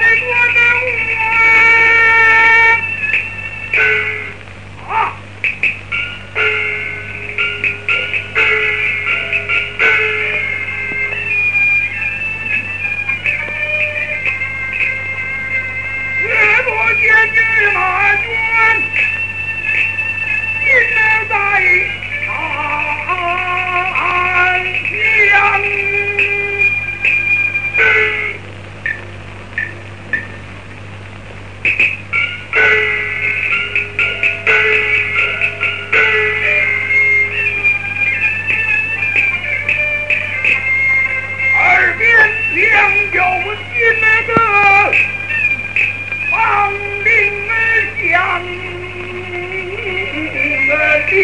Mother's mother.